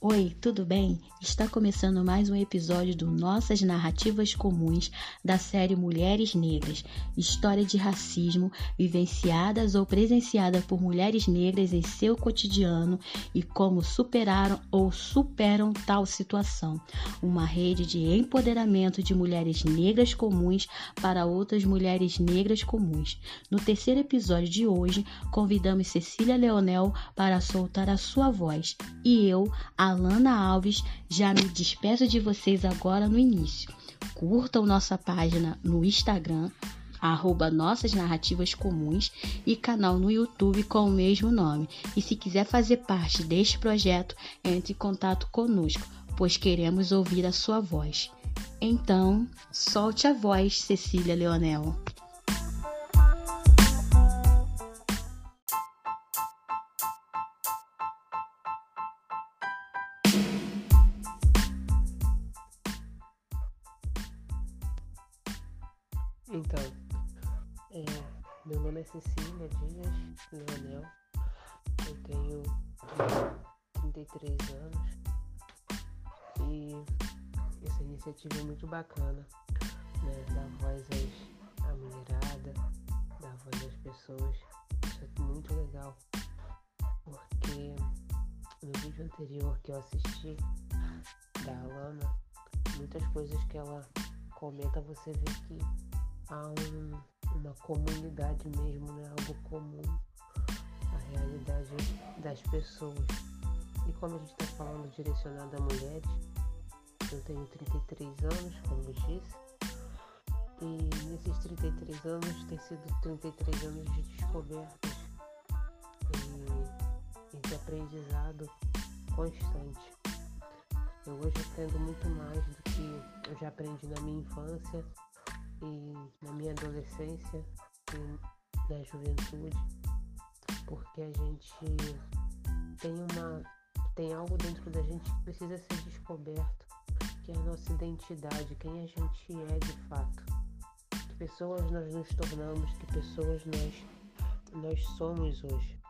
Oi, tudo bem? Está começando mais um episódio do Nossas Narrativas Comuns da série Mulheres Negras, história de racismo vivenciadas ou presenciada por mulheres negras em seu cotidiano e como superaram ou superam tal situação. Uma rede de empoderamento de mulheres negras comuns para outras mulheres negras comuns. No terceiro episódio de hoje, convidamos Cecília Leonel para soltar a sua voz e eu, a Alana Alves, já me despeço de vocês agora no início. Curtam nossa página no Instagram, arroba Nossas Narrativas Comuns e canal no YouTube com o mesmo nome. E se quiser fazer parte deste projeto, entre em contato conosco, pois queremos ouvir a sua voz. Então, solte a voz, Cecília Leonel. Então, é, meu nome é Cecília Dias Leonel, eu tenho 33 anos. E essa iniciativa é muito bacana, né? Dar voz às, à mulherada, dar voz às pessoas, isso é muito legal, porque no vídeo anterior que eu assisti da Alana, muitas coisas que ela comenta você vê que há um, uma comunidade mesmo, né? algo comum, a realidade das pessoas. E como a gente está falando direcionado a mulheres, eu tenho 33 anos, como disse, e nesses 33 anos tem sido 33 anos de descobertas e, e de aprendizado constante. Eu hoje aprendo muito mais do que eu já aprendi na minha infância e na minha adolescência e na juventude, porque a gente tem uma tem algo dentro da gente que precisa ser descoberto, que é a nossa identidade, quem a gente é de fato. Que pessoas nós nos tornamos, que pessoas nós nós somos hoje.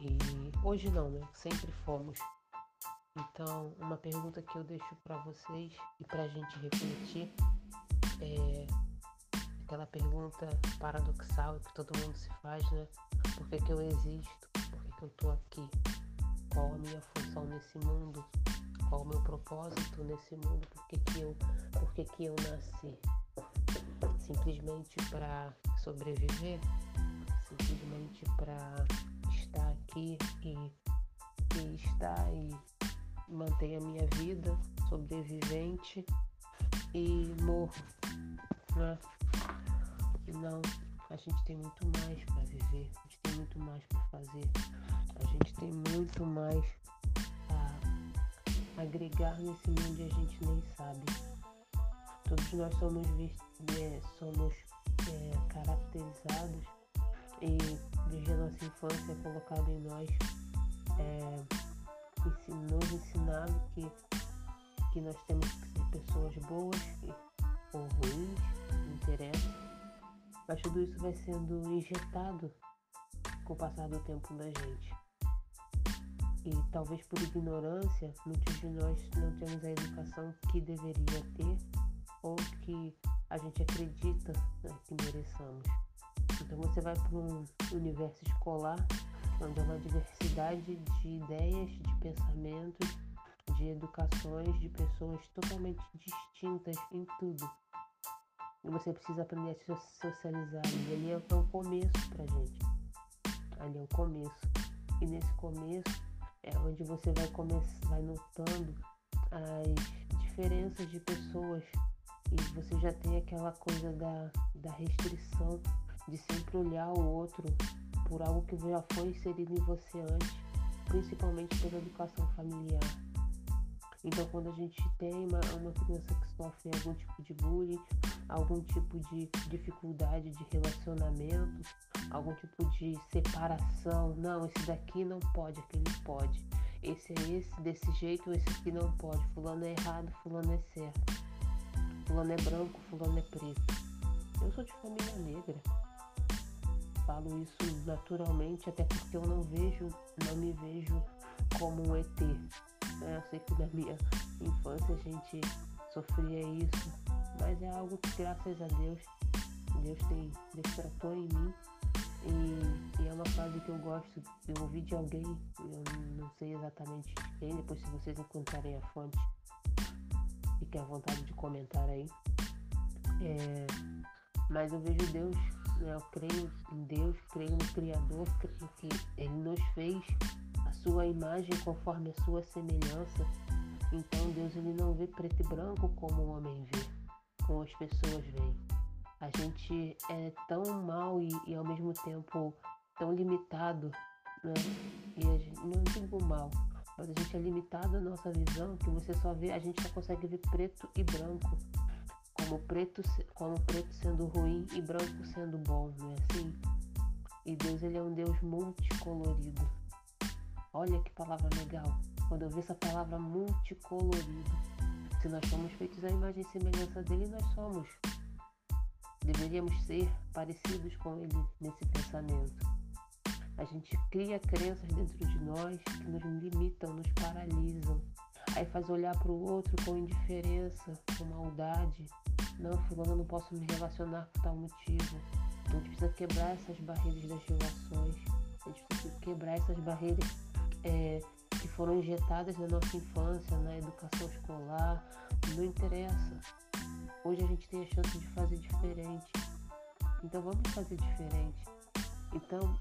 E hoje não, né? Sempre fomos. Então, uma pergunta que eu deixo para vocês e para a gente refletir é aquela pergunta paradoxal que todo mundo se faz, né? Por que, que eu existo? Por que, que eu tô aqui? Qual a minha função nesse mundo? Qual o meu propósito nesse mundo? Por que, que, eu, por que, que eu nasci? Simplesmente para sobreviver? Simplesmente para estar aqui e, e estar e manter a minha vida sobrevivente e morro né? Não, a gente tem muito mais para viver, a gente tem muito mais para fazer, a gente tem muito mais a agregar nesse mundo e a gente nem sabe. Todos nós somos, é, somos é, caracterizados e desde a nossa infância é colocado em nós, é, nos ensinado que, que nós temos que ser pessoas boas ou ruins, mas tudo isso vai sendo injetado com o passar do tempo da gente. E talvez por ignorância, muitos de nós não temos a educação que deveria ter ou que a gente acredita né, que mereçamos. Então você vai para um universo escolar onde há uma diversidade de ideias, de pensamentos, de educações, de pessoas totalmente distintas em tudo. E você precisa aprender a se socializar. E ali é o começo pra gente. Ali é o começo. E nesse começo é onde você vai começar, vai notando as diferenças de pessoas. E você já tem aquela coisa da, da restrição de sempre olhar o outro por algo que já foi inserido em você antes, principalmente pela educação familiar. Então, quando a gente tem uma, uma criança que sofre algum tipo de bullying, algum tipo de dificuldade de relacionamento, algum tipo de separação, não, esse daqui não pode, aquele pode. Esse é esse, desse jeito, esse aqui não pode. Fulano é errado, fulano é certo. Fulano é branco, fulano é preto. Eu sou de família negra. Falo isso naturalmente, até porque eu não vejo, não me vejo como um ET. Né? Eu sei que na minha infância a gente sofria isso, mas é algo que graças a Deus, Deus tem, Deus em mim e, e, é uma frase que eu gosto, eu ouvi de alguém, eu não sei exatamente quem, depois se vocês encontrarem a fonte, fiquem à vontade de comentar aí. É, mas eu vejo Deus, né, eu creio em Deus, creio no Criador, creio que Ele nos fez sua imagem conforme a sua semelhança. Então Deus ele não vê preto e branco como o homem vê, como as pessoas veem. A gente é tão mal e, e ao mesmo tempo tão limitado, né? E gente, não digo mal, mas a gente é limitado na nossa visão que você só vê, a gente só consegue ver preto e branco. Como preto, como preto sendo ruim e branco sendo bom, não é assim? E Deus ele é um Deus multicolorido. Olha que palavra legal. Quando eu vi essa palavra multicolorido, se nós somos feitos à imagem e semelhança dele, nós somos. Deveríamos ser parecidos com ele nesse pensamento. A gente cria crenças dentro de nós que nos limitam, nos paralisam. Aí faz olhar para o outro com indiferença, com maldade. Não, fulano, não posso me relacionar por tal motivo. A gente precisa quebrar essas barreiras das relações. A gente precisa quebrar essas barreiras é, que foram injetadas na nossa infância, na educação escolar. Não interessa. Hoje a gente tem a chance de fazer diferente. Então vamos fazer diferente. Então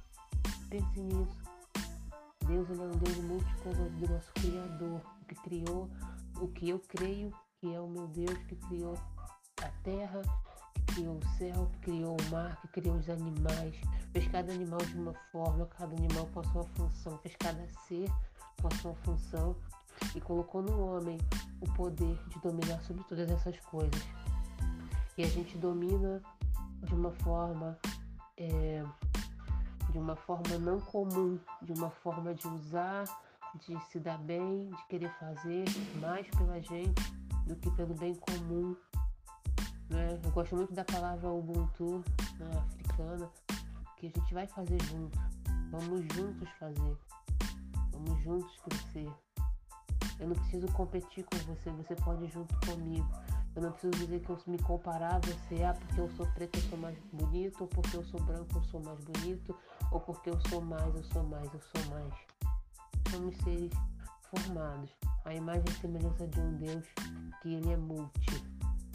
pense nisso. Deus ele é um Deus multicolorido, nosso Criador, que criou o que eu creio que é o meu Deus que criou a terra, criou o céu, criou o mar, que criou os animais, fez cada animal de uma forma, cada animal com a sua função, fez cada ser com a sua função e colocou no homem o poder de dominar sobre todas essas coisas e a gente domina de uma forma é, de uma forma não comum, de uma forma de usar, de se dar bem, de querer fazer mais pela gente do que pelo bem comum. Né? Eu gosto muito da palavra Ubuntu né, africana, que a gente vai fazer junto. Vamos juntos fazer. Vamos juntos crescer. Eu não preciso competir com você, você pode ir junto comigo. Eu não preciso dizer que eu me comparar a você, ah, porque eu sou preto eu sou mais bonito, ou porque eu sou branco eu sou mais bonito, ou porque eu sou mais, eu sou mais, eu sou mais. Somos seres formados. A imagem e semelhança de um Deus que ele é multi,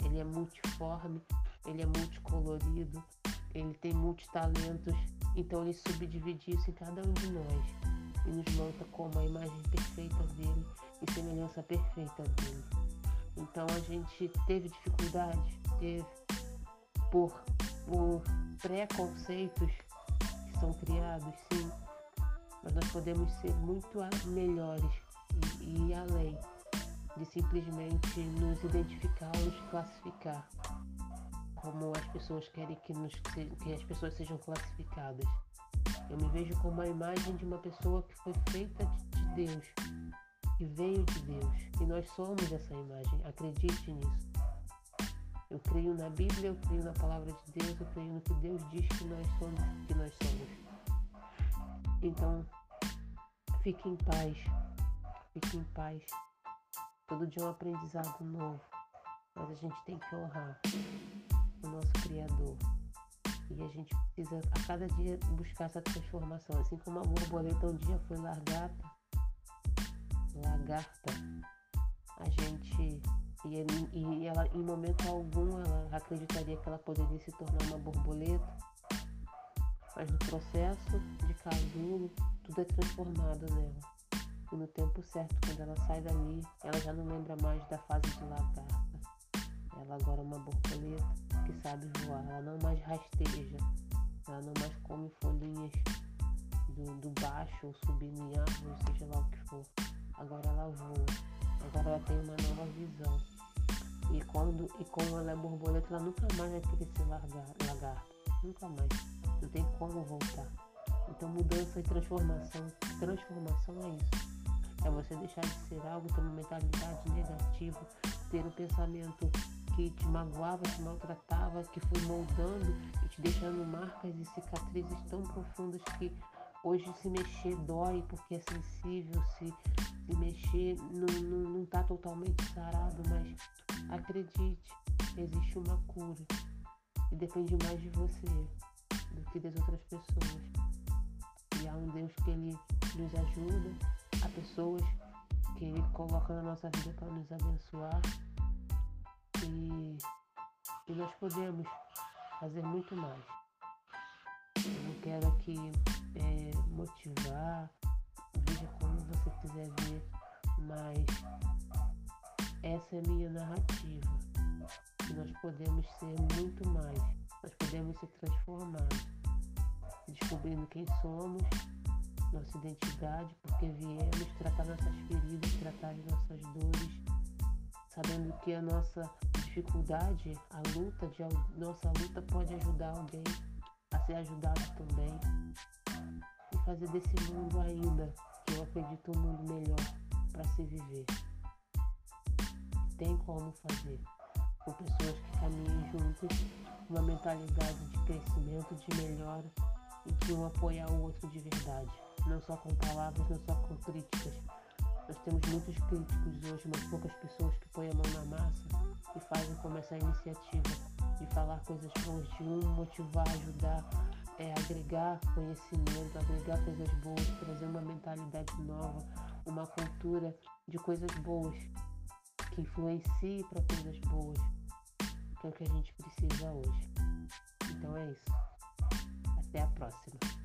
ele é multiforme, ele é multicolorido, ele tem multitalentos, então ele subdivide isso em cada um de nós e nos monta como a imagem perfeita dele e semelhança perfeita dele. Então a gente teve dificuldades, teve por, por preconceitos que são criados, sim, mas nós podemos ser muito melhores e, e além de simplesmente nos identificar ou nos classificar como as pessoas querem que, nos, que as pessoas sejam classificadas. Eu me vejo como a imagem de uma pessoa que foi feita de Deus, que veio de Deus. E nós somos essa imagem. Acredite nisso. Eu creio na Bíblia, eu creio na palavra de Deus, eu creio no que Deus diz que nós somos, que nós somos. Então, fique em paz. Fique em paz. Todo dia um aprendizado novo. Mas a gente tem que honrar o nosso Criador. E a gente precisa a cada dia buscar essa transformação. Assim como a borboleta um dia foi largada lagarta, a gente e, e ela em momento algum ela acreditaria que ela poderia se tornar uma borboleta, mas no processo de casulo tudo é transformado nela. E no tempo certo, quando ela sai dali, ela já não lembra mais da fase de lagarta. Ela agora é uma borboleta que sabe voar, ela não mais rasteja, ela não mais come folhinhas do, do baixo ou subindo em árvore, seja lá o que for agora ela voa, agora ela tem uma nova visão. E quando e como ela é borboleta, ela nunca mais vai querer ser lagarto. Nunca mais. Não tem como voltar. Então mudança e transformação. Transformação é isso. É você deixar de ser algo, ter uma mentalidade negativa, ter um pensamento que te magoava, te maltratava, que foi moldando e te deixando marcas e cicatrizes tão profundas que hoje se mexer dói porque é sensível, se, se mexer não, não, não tá totalmente sarado, mas acredite, existe uma cura. E depende mais de você do que das outras pessoas. E há um Deus que Ele nos ajuda, há pessoas que Ele coloca na nossa vida para nos abençoar. E, e nós podemos fazer muito mais. Eu quero aqui é, motivar, veja como você quiser ver, mas essa é a minha narrativa. Nós podemos ser muito mais, nós podemos ser transformados, descobrindo quem somos, nossa identidade, porque viemos tratar nossas feridas, tratar as nossas dores, sabendo que a nossa dificuldade, a luta de nossa luta pode ajudar alguém a ser ajudado também e fazer desse mundo ainda, que eu acredito um mundo melhor para se viver. Tem como fazer com pessoas que caminhem juntas, uma mentalidade de crescimento, de melhora e de um apoiar o outro de verdade, não só com palavras, não só com críticas. Nós temos muitos críticos hoje, mas poucas pessoas que põem a mão na massa e fazem como essa iniciativa de falar coisas boas de um, motivar, ajudar, é, agregar conhecimento, agregar coisas boas, trazer uma mentalidade nova, uma cultura de coisas boas, que influencie para coisas boas, que é o que a gente precisa hoje. Então é isso. Até a próxima.